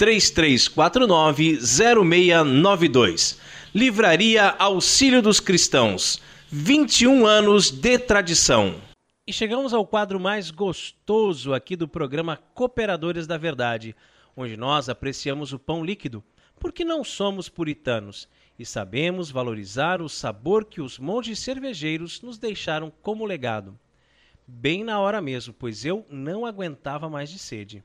3349-0692. Livraria Auxílio dos Cristãos. 21 anos de tradição. E chegamos ao quadro mais gostoso aqui do programa Cooperadores da Verdade, onde nós apreciamos o pão líquido, porque não somos puritanos e sabemos valorizar o sabor que os monges cervejeiros nos deixaram como legado. Bem na hora mesmo, pois eu não aguentava mais de sede.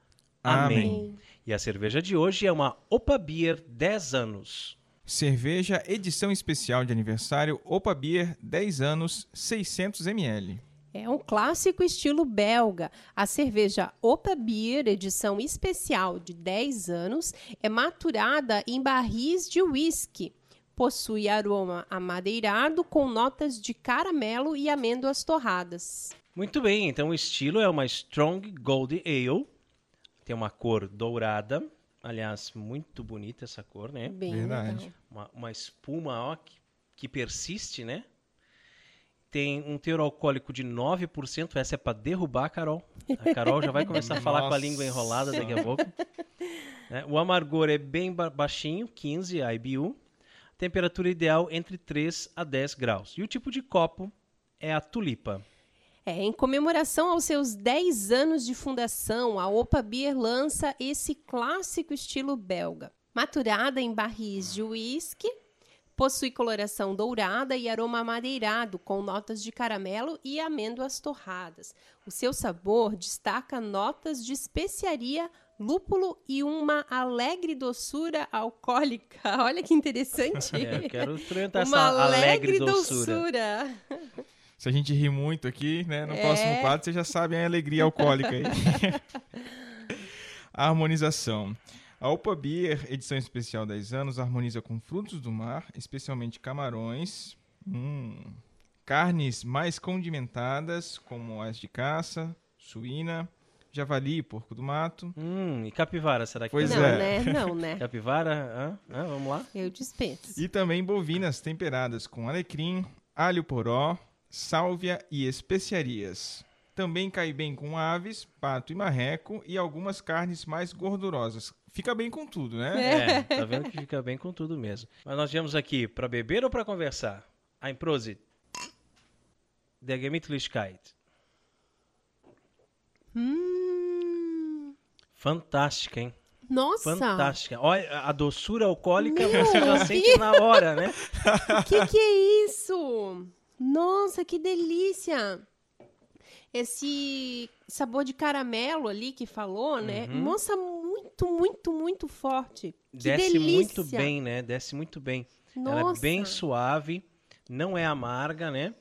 Amém. Amém. E a cerveja de hoje é uma Opa Beer 10 anos. Cerveja edição especial de aniversário Opa Beer 10 anos 600 ml. É um clássico estilo belga. A cerveja Opa Beer, edição especial de 10 anos, é maturada em barris de whisky. Possui aroma amadeirado com notas de caramelo e amêndoas torradas. Muito bem, então o estilo é uma Strong Gold Ale. Tem uma cor dourada, Aliás, muito bonita essa cor, né? Bem Verdade. Uma, uma, espuma ó, que, que, persiste, né? Tem um teor alcoólico de 9%. Essa é para derrubar a Carol. A Carol já vai começar a falar com a língua enrolada daqui a pouco. É, o amargor é bem baixinho, 15 IBU. Temperatura ideal entre 3 a 10 graus. E o tipo de copo é a tulipa. É, em comemoração aos seus 10 anos de fundação, a Opa Beer lança esse clássico estilo belga. Maturada em barris de uísque, Possui coloração dourada e aroma amadeirado, com notas de caramelo e amêndoas torradas. O seu sabor destaca notas de especiaria, lúpulo e uma alegre doçura alcoólica. Olha que interessante. É, eu quero experimentar uma essa alegre, alegre doçura. doçura. Se a gente rir muito aqui, né? No É. próximo quadro, vocês já sabem a alegria alcoólica aí. a harmonização. A Opa Beer, edição especial 10 anos, harmoniza com frutos do mar, especialmente camarões, hum, carnes mais condimentadas, como as de caça, suína, javali e porco do mato. Hum, e capivara, será que Pois tem? não, é. né? Não, né? Capivara? Hã? Hã? Vamos lá? Eu dispenso. E também bovinas temperadas com alecrim, alho poró, sálvia e especiarias. Também cai bem com aves, pato e marreco e algumas carnes mais gordurosas. Fica bem com tudo, né? É, tá vendo que fica bem com tudo mesmo. Mas nós viemos aqui para beber ou para conversar? Ein Prosit. Der Gemütlichkeit. Hum, Fantástica, hein? nossa, Fantástica. Olha, a doçura alcoólica Meu você já sente na hora, né? que que é isso? Nossa, que delícia! Esse sabor de caramelo ali que falou, né? Uhum. Nossa, muito, muito, muito forte. Que Desce delícia! muito bem, né? Desce muito bem. Ela é Nossa, bem suave, não é amarga, né?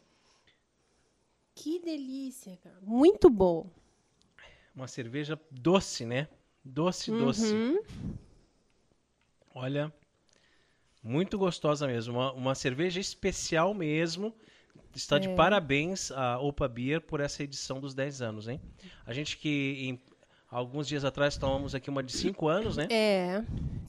que delícia, cara. Muito bom. Uma cerveja doce, né? Doce, doce. Uhum. Olha, muito gostosa mesmo. Uma, uma cerveja especial mesmo. Está de É. parabéns a Opa Beer por essa edição dos 10 anos, hein? A gente que em, alguns dias atrás tomamos aqui uma de 5 anos, né? É,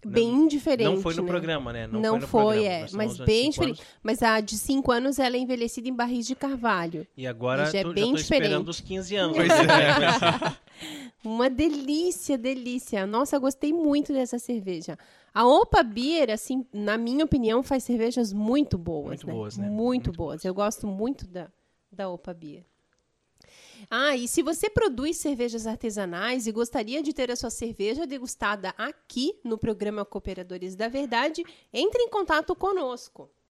bem diferente. Não foi no né? programa, né? Não, foi, no foi, programa. é, Nós mas bem diferente. anos. Mas a de 5 anos ela é envelhecida em barris de carvalho. E agora Já é tô, bem já tô esperando diferente. os 15 anos. Pois é. Uma delícia, delícia. Nossa, gostei muito dessa cerveja. A Opa Beer, assim, na minha opinião, faz cervejas muito boas, Muito né? boas, né? Muito, Muito boas. boas. Eu gosto muito da, da Opa Beer. Ah, e se você produz cervejas artesanais e gostaria de ter a sua cerveja degustada aqui no programa Cooperadores da Verdade, entre em contato conosco.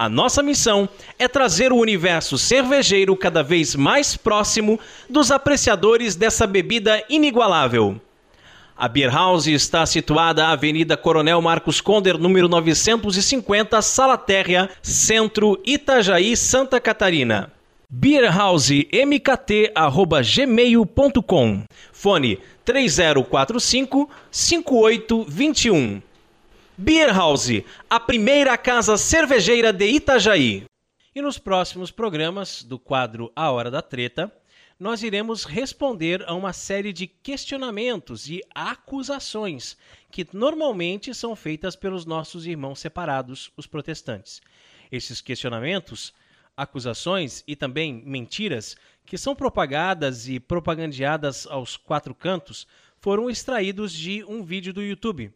A nossa missão é trazer o universo cervejeiro cada vez mais próximo dos apreciadores dessa bebida inigualável. A Beer House está situada à Avenida Coronel Marcos Conder, número 950, Sala Térrea, Centro, Itajaí, Santa Catarina. beerhousemkt@gmail.com. Fone 3045 5821. Beer House, a primeira casa cervejeira de Itajaí. E nos próximos programas do quadro A Hora da Treta, nós iremos responder a uma série de questionamentos e acusações que normalmente são feitas pelos nossos irmãos separados, os protestantes. Esses questionamentos, acusações e também mentiras que são propagadas e propagandeadas aos quatro cantos foram extraídos de um vídeo do YouTube.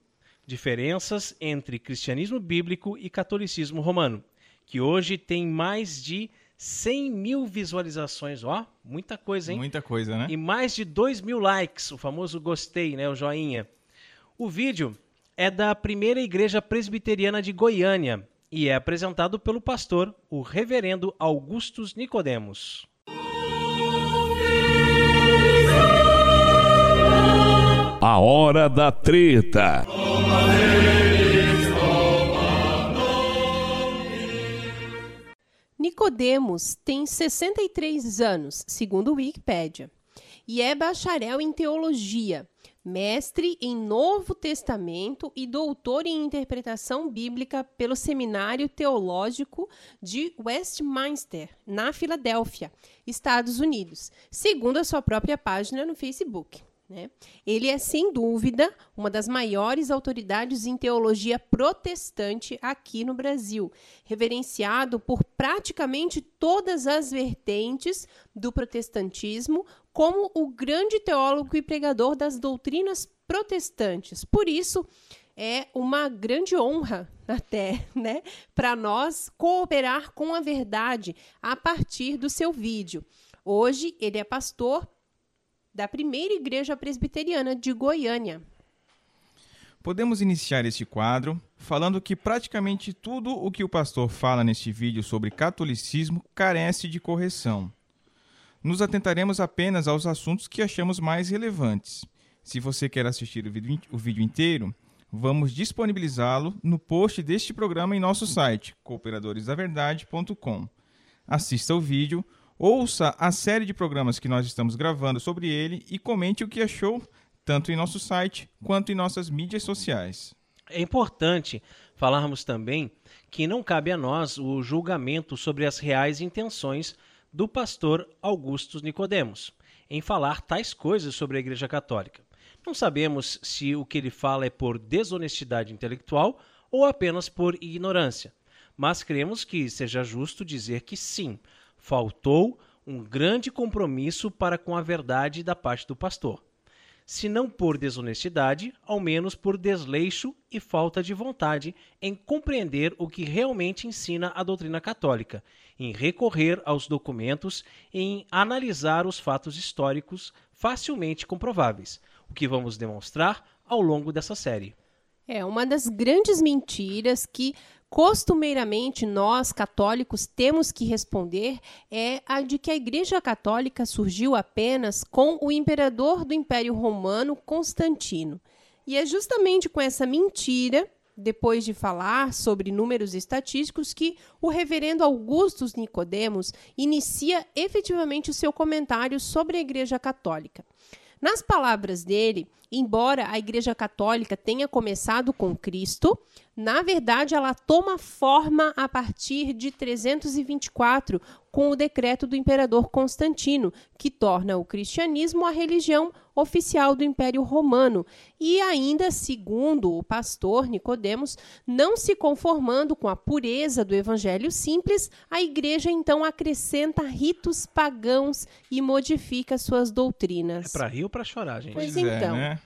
Diferenças entre cristianismo bíblico e catolicismo romano, que hoje tem mais de 100 mil visualizações, ó, muita coisa, hein? Muita coisa, né? E mais de 2 mil likes, o famoso gostei, né, o joinha. O vídeo é da primeira igreja presbiteriana de Goiânia e é apresentado pelo pastor, o reverendo Augustus Nicodemos. A hora da treta. Nicodemos tem 63 anos, segundo o Wikipédia, e é bacharel em teologia, mestre em Novo Testamento e doutor em interpretação bíblica pelo Seminário Teológico de Westminster, na Filadélfia, Estados Unidos, segundo a sua própria página no Facebook. Né? Ele é, sem dúvida, uma das maiores autoridades em teologia protestante aqui no Brasil, reverenciado por praticamente todas as vertentes do protestantismo como o grande teólogo e pregador das doutrinas protestantes. Por isso, é uma grande honra até, né, para nós cooperar com a verdade a partir do seu vídeo. Hoje ele é pastor da primeira igreja presbiteriana de Goiânia. Podemos iniciar este quadro falando que praticamente tudo o que o pastor fala neste vídeo sobre catolicismo carece de correção. Nos atentaremos apenas aos assuntos que achamos mais relevantes. Se você quer assistir o vídeo, inteiro, vamos disponibilizá-lo no post deste programa em nosso site, cooperadoresdaverdade.com. Assista o vídeo, ouça a série de programas que nós estamos gravando sobre ele e comente o que achou, tanto em nosso site quanto em nossas mídias sociais. É importante falarmos também que não cabe a nós o julgamento sobre as reais intenções do pastor Augusto Nicodemos em falar tais coisas sobre a Igreja Católica. Não sabemos se o que ele fala é por desonestidade intelectual ou apenas por ignorância, mas cremos que seja justo dizer que sim, faltou um grande compromisso para com a verdade da parte do pastor. Se não por desonestidade, ao menos por desleixo e falta de vontade em compreender o que realmente ensina a doutrina católica, em recorrer aos documentos e em analisar os fatos históricos facilmente comprováveis, o que vamos demonstrar ao longo dessa série. É uma das grandes mentiras que costumeiramente nós católicos temos que responder é a de que a Igreja Católica surgiu apenas com o imperador do Império Romano Constantino. E é justamente com essa mentira, depois de falar sobre números estatísticos, que o reverendo Augustus Nicodemos inicia efetivamente o seu comentário sobre a Igreja Católica. Nas palavras dele, embora a Igreja Católica tenha começado com Cristo, na verdade ela toma forma a partir de 324, com o decreto do imperador Constantino, que torna o cristianismo a religião oficial do Império Romano, e ainda, segundo o pastor Nicodemos, não se conformando com a pureza do evangelho simples, a igreja então acrescenta ritos pagãos e modifica suas doutrinas. É para rir ou para chorar, gente? Pois Pois é, então. né?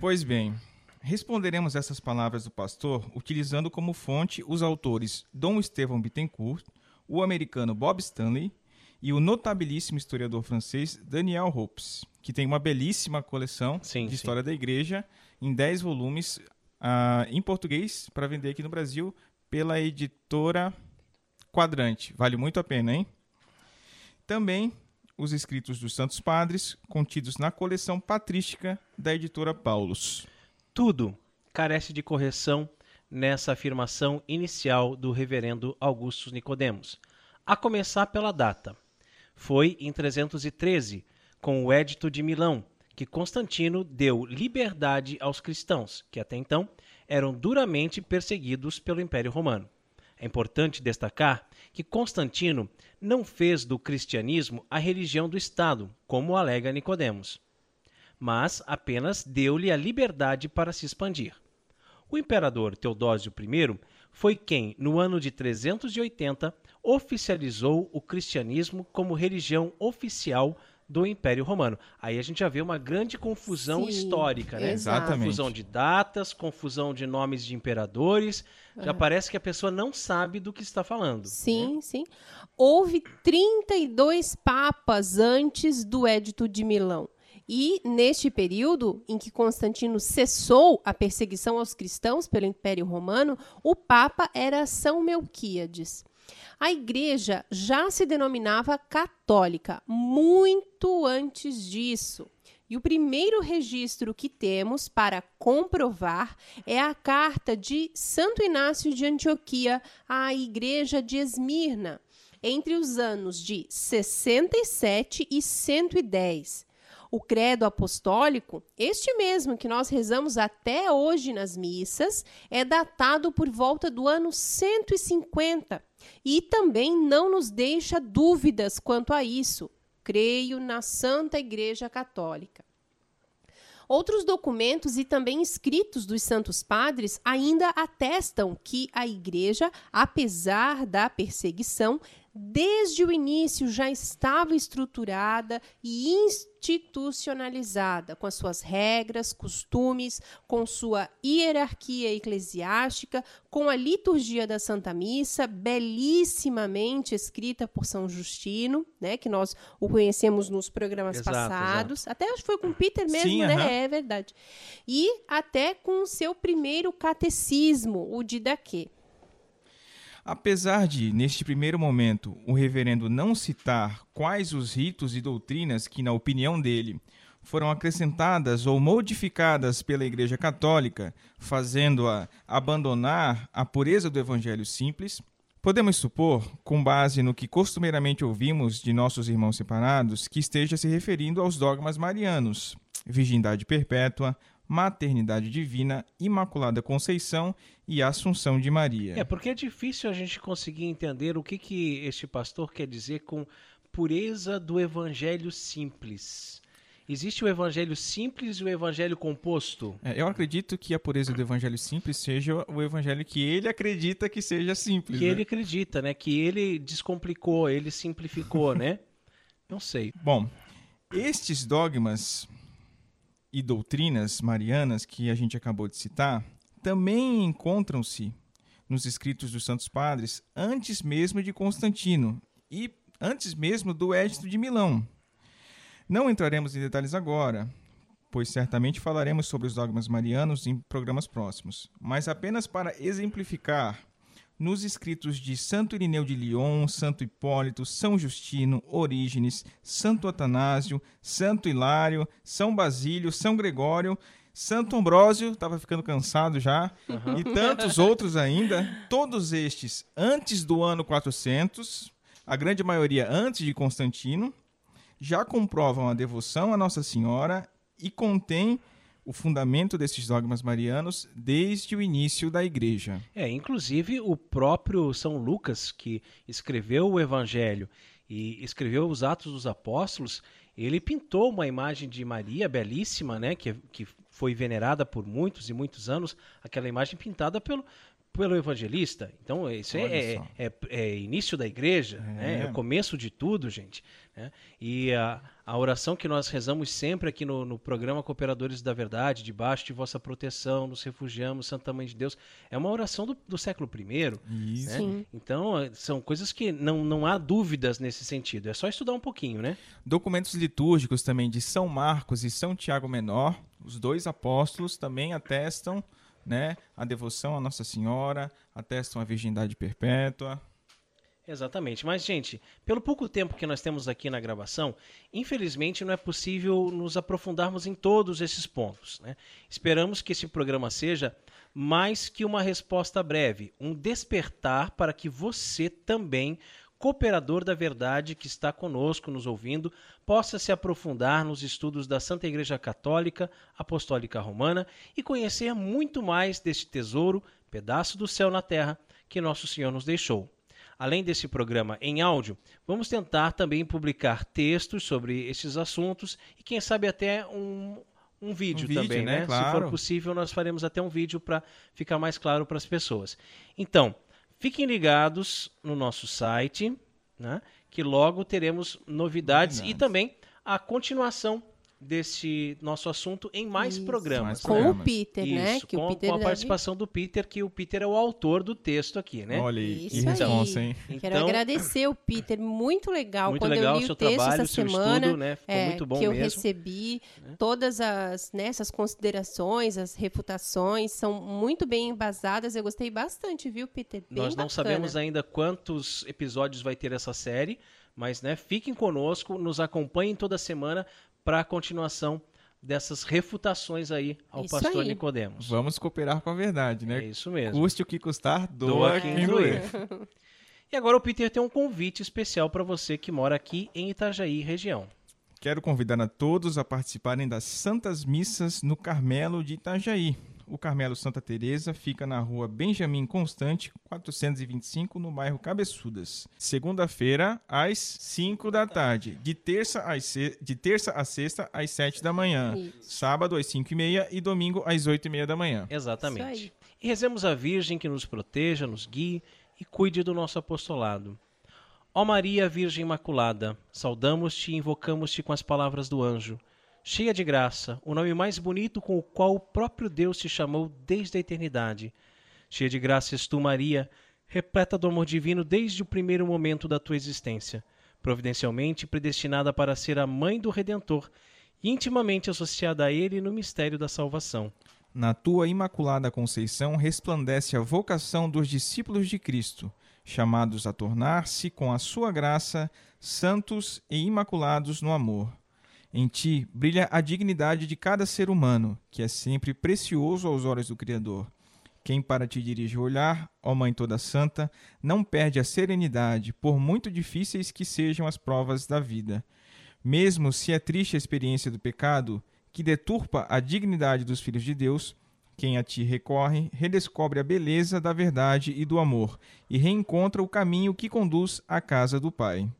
Pois bem, responderemos essas palavras do pastor utilizando como fonte os autores Dom Estevão Bittencourt, o americano Bob Stanley e o notabilíssimo historiador francês Daniel Hopes, que tem uma belíssima coleção Sim, de sim. história da igreja em 10 volumes ah, em português para vender aqui no Brasil pela editora Quadrante. Vale muito a pena, hein? Também os escritos dos Santos Padres, contidos na coleção patrística da editora Paulus. Tudo carece de correção nessa afirmação inicial do reverendo Augustus Nicodemos, a começar pela data. Foi em 313, com o Edito de Milão, que Constantino deu liberdade aos cristãos, que até então eram duramente perseguidos pelo Império Romano. É importante destacar que Constantino não fez do cristianismo a religião do Estado, como alega Nicodemos mas apenas deu-lhe a liberdade para se expandir. O imperador Teodósio I foi quem, no ano de 380, oficializou o cristianismo como religião oficial do Império Romano. Aí a gente já vê uma grande confusão Sim, histórica, né? Exatamente. Confusão de datas, confusão de nomes de imperadores. Já parece que a pessoa não sabe do que está falando. Sim, sim. Houve 32 papas antes do Edito de Milão. E neste período em que Constantino cessou a perseguição aos cristãos pelo Império Romano, o papa era São Melquíades. A igreja já se denominava católica muito antes disso. E o primeiro registro que temos para comprovar é a carta de Santo Inácio de Antioquia à igreja de Esmirna, entre os anos de 67 e 110. O credo apostólico, este mesmo que nós rezamos até hoje nas missas, é datado por volta do ano 150 e também não nos deixa dúvidas quanto a isso. Creio na Santa Igreja Católica. Outros documentos e também escritos dos Santos Padres ainda atestam que a Igreja, apesar da perseguição, desde o início já estava estruturada e institucionalizada, com as suas regras, costumes, com sua hierarquia eclesiástica, com a liturgia da Santa Missa, belíssimamente escrita por São Justino, né, que nós o conhecemos nos programas Exato, passados. Até acho que foi com Peter mesmo, Sim, né? aham. É verdade. E até com o seu primeiro catecismo, o Didaquê. Apesar de, neste primeiro momento, o reverendo não citar quais os ritos e doutrinas que, na opinião dele, foram acrescentadas ou modificadas pela Igreja Católica, fazendo-a abandonar a pureza do Evangelho simples, podemos supor, com base no que costumeiramente ouvimos de nossos irmãos separados, que esteja se referindo aos dogmas marianos: virgindade perpétua, maternidade divina, imaculada conceição e assunção de Maria. É, porque é difícil a gente conseguir entender o que, que este pastor quer dizer com pureza do evangelho simples. Existe o evangelho simples e o evangelho composto? É, eu acredito que a pureza do evangelho simples seja o evangelho que ele acredita que seja simples. Que né? ele acredita, né? Que ele descomplicou, ele simplificou, né? Não sei. Bom, estes dogmas e doutrinas marianas que a gente acabou de citar também encontram-se nos escritos dos Santos Padres antes mesmo de Constantino e antes mesmo do Edito de Milão. Não entraremos em detalhes agora, pois certamente falaremos sobre os dogmas marianos em programas próximos, mas apenas para exemplificar nos escritos de Santo Irineu de Lyon, Santo Hipólito, São Justino, Orígenes, Santo Atanásio, Santo Hilário, São Basílio, São Gregório, Santo Ambrósio, estava ficando cansado já, e tantos outros ainda, todos estes antes do ano 400, a grande maioria antes de Constantino, já comprovam a devoção a Nossa Senhora e contém o fundamento desses dogmas marianos desde o início da igreja. É, inclusive o próprio São Lucas, que escreveu o Evangelho e escreveu os Atos dos Apóstolos, ele pintou uma imagem de Maria belíssima, né, que, que foi venerada por muitos e muitos anos, aquela imagem pintada pelo, pelo evangelista. Então, isso é, só. é, é início da igreja, né? é o começo de tudo, gente. né? E a, a oração que nós rezamos sempre aqui no, no programa Cooperadores da Verdade, debaixo de vossa proteção, nos refugiamos, Santa Mãe de Deus, é uma oração do, do século I. Isso. Né? Então, eh, são coisas que não, não há dúvidas nesse sentido. É só estudar um pouquinho, né? Documentos litúrgicos também de São Marcos e São Tiago Menor, os dois apóstolos também atestam né, a devoção a Nossa Senhora, atestam a virgindade perpétua. Exatamente. Mas, gente, pelo pouco tempo que nós temos aqui na gravação, infelizmente não é possível nos aprofundarmos em todos esses pontos. Né? Esperamos que esse programa seja mais que uma resposta breve, um despertar para que você também, cooperador da verdade que está conosco nos ouvindo, possa se aprofundar nos estudos da Santa Igreja Católica Apostólica Romana e conhecer muito mais deste tesouro, pedaço do céu na terra, que nosso Senhor nos deixou. Além desse programa em áudio, vamos tentar também publicar textos sobre esses assuntos e, quem sabe, até um, um vídeo Um vídeo, também, né? né? Se Claro. for possível, nós faremos até um vídeo para ficar mais claro para as pessoas. Então, fiquem ligados no nosso site, né? que logo teremos novidades, e Novidades. também a continuação desse nosso assunto em mais Isso. programas. Mais Com programas. o Peter, né? Isso, Que com, o Peter com a deve- participação do Peter, que o Peter é o autor do texto aqui, né? Olha aí, Isso que hein? Quero Então- agradecer o Peter, muito legal. Muito Quando legal eu o li seu o texto trabalho, essa o seu semana, estudo, né? Ficou é, muito bom que eu mesmo. recebi, todas as né, essas considerações, as refutações são muito bem embasadas. Eu gostei bastante, viu, Peter? Bem Nós não bacana. sabemos ainda quantos episódios vai ter essa série, mas né, fiquem conosco, nos acompanhem toda semana para a continuação dessas refutações aí ao Isso pastor aí. Nicodemos. Vamos cooperar com a verdade, É né? isso mesmo. Custe o que custar, doa, Doa quem doer. E agora o Peter tem um convite especial para você que mora aqui em Itajaí, região. Quero convidar a todos a participarem das Santas Missas no Carmelo de Itajaí. O Carmelo Santa Teresa fica na rua Benjamin Constante, 425, no bairro Cabeçudas. Segunda-feira, às 5 da tarde. De terça, às se... de terça a sexta, às 7 da manhã. Sábado, às 5 e meia e domingo, às 8 e meia da manhã. Exatamente. E rezemos a Virgem que nos proteja, nos guie e cuide do nosso apostolado. Ó Maria, Virgem Imaculada, saudamos-te e invocamos-te com as palavras do anjo. Cheia de graça, o nome mais bonito com o qual o próprio Deus te chamou desde a eternidade. Cheia de graça és tu, Maria, repleta do amor divino desde o primeiro momento da tua existência, providencialmente predestinada para ser a mãe do Redentor e intimamente associada a ele no mistério da salvação. Na tua imaculada conceição resplandece a vocação dos discípulos de Cristo, chamados a tornar-se, com a sua graça, santos e imaculados no amor. Em ti brilha a dignidade de cada ser humano, que é sempre precioso aos olhos do Criador. Quem para ti dirige o olhar, ó Mãe toda santa, não perde a serenidade, por muito difíceis que sejam as provas da vida. Mesmo se é triste a experiência do pecado, que deturpa a dignidade dos filhos de Deus, quem a ti recorre, redescobre a beleza da verdade e do amor, e reencontra o caminho que conduz à casa do Pai.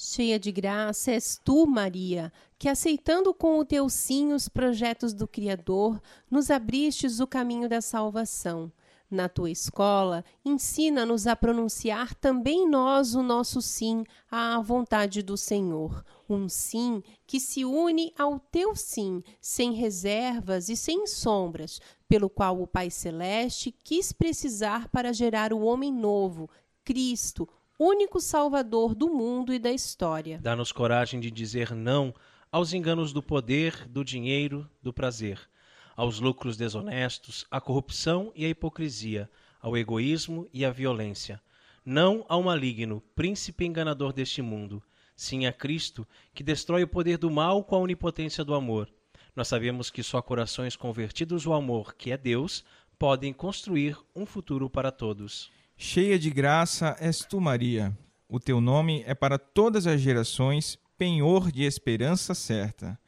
Cheia de graça és tu, Maria, que aceitando com o teu sim os projetos do Criador, nos abristes o caminho da salvação. Na tua escola, ensina-nos a pronunciar também nós o nosso sim à vontade do Senhor. Um sim que se une ao teu sim, sem reservas e sem sombras, pelo qual o Pai Celeste quis precisar para gerar o homem novo, Cristo, único Salvador do mundo e da história. Dá-nos coragem de dizer não aos enganos do poder, do dinheiro, do prazer, aos lucros desonestos, à corrupção e à hipocrisia, ao egoísmo e à violência. Não ao maligno, príncipe enganador deste mundo, sim a Cristo, que destrói o poder do mal com a onipotência do amor. Nós sabemos que só corações convertidos ao amor, que é Deus, podem construir um futuro para todos. Cheia de graça és tu, Maria. O teu nome é para todas as gerações penhor de esperança certa.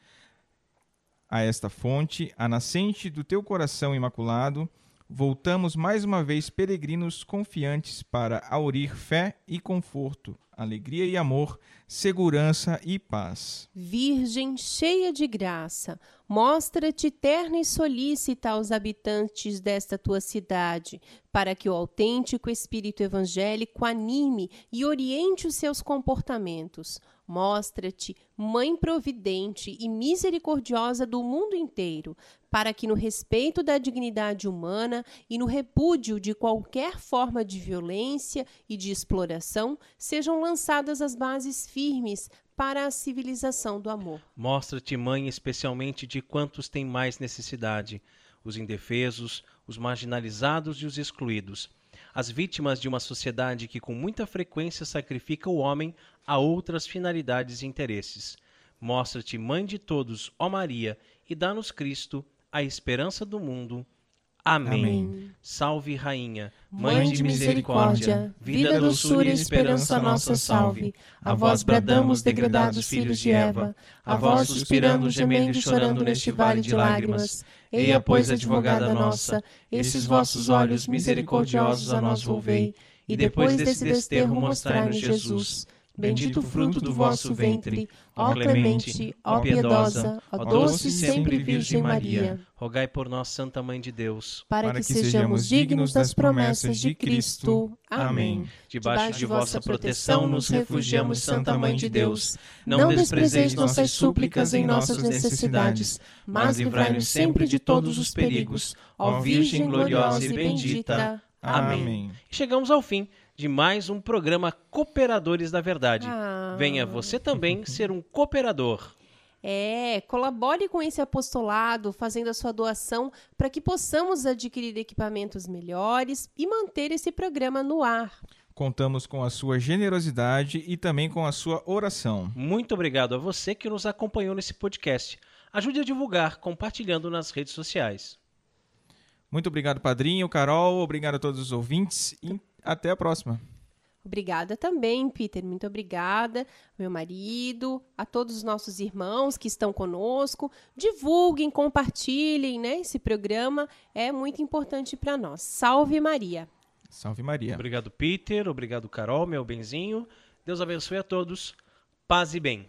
A esta fonte, a nascente do teu coração imaculado, voltamos mais uma vez peregrinos confiantes para aurir fé e conforto, alegria e amor, segurança e paz. Virgem cheia de graça, mostra-te terna e solícita aos habitantes desta tua cidade, para que o autêntico espírito evangélico anime e oriente os seus comportamentos. Mostra-te mãe providente e misericordiosa do mundo inteiro, para que no respeito da dignidade humana e no repúdio de qualquer forma de violência e de exploração sejam lançadas as bases firmes para a civilização do amor. Mostra-te, mãe, especialmente de quantos têm mais necessidade: os indefesos, os marginalizados e os excluídos. As vítimas de uma sociedade que com muita frequência sacrifica o homem a outras finalidades e interesses. Mostra-te, mãe de todos, ó Maria, e dá-nos Cristo, a esperança do mundo. Amém. Amém. Salve, Rainha, Mãe de misericórdia, vida, doçura e esperança nossa salve. A vós bradamos, degradados filhos de Eva, a vós suspirando, gemendo e chorando neste vale de lágrimas. Eia, pois, advogada nossa, esses vossos olhos misericordiosos a nós volvei, e depois desse desterro mostrai-nos Jesus. Bendito o fruto do vosso ventre, ó clemente, ó piedosa, ó doce e sempre Virgem Maria. Rogai por nós, Santa Mãe de Deus, para que sejamos dignos das promessas de Cristo. Amém. Debaixo de vossa proteção nos refugiamos, Santa Mãe de Deus. Não desprezeis nossas súplicas em nossas necessidades, mas livrai-nos sempre de todos os perigos. Ó Virgem gloriosa e bendita. Amém. Chegamos ao fim de mais um programa Cooperadores da Verdade. Ah. Venha você também ser um cooperador. É, colabore com esse apostolado, fazendo a sua doação para que possamos adquirir equipamentos melhores e manter esse programa no ar. Contamos com a sua generosidade e também com a sua oração. Muito obrigado a você que nos acompanhou nesse podcast. Ajude a divulgar compartilhando nas redes sociais. Muito obrigado, padrinho, Carol, obrigado a todos os ouvintes até a próxima. Obrigada também, Peter. Muito obrigada, meu marido, a todos os nossos irmãos que estão conosco. Divulguem, compartilhem, né? Esse programa é muito importante para nós. Salve Maria. Salve Maria. Obrigado, Peter. Obrigado, Carol, meu benzinho. Deus abençoe a todos. Paz e bem.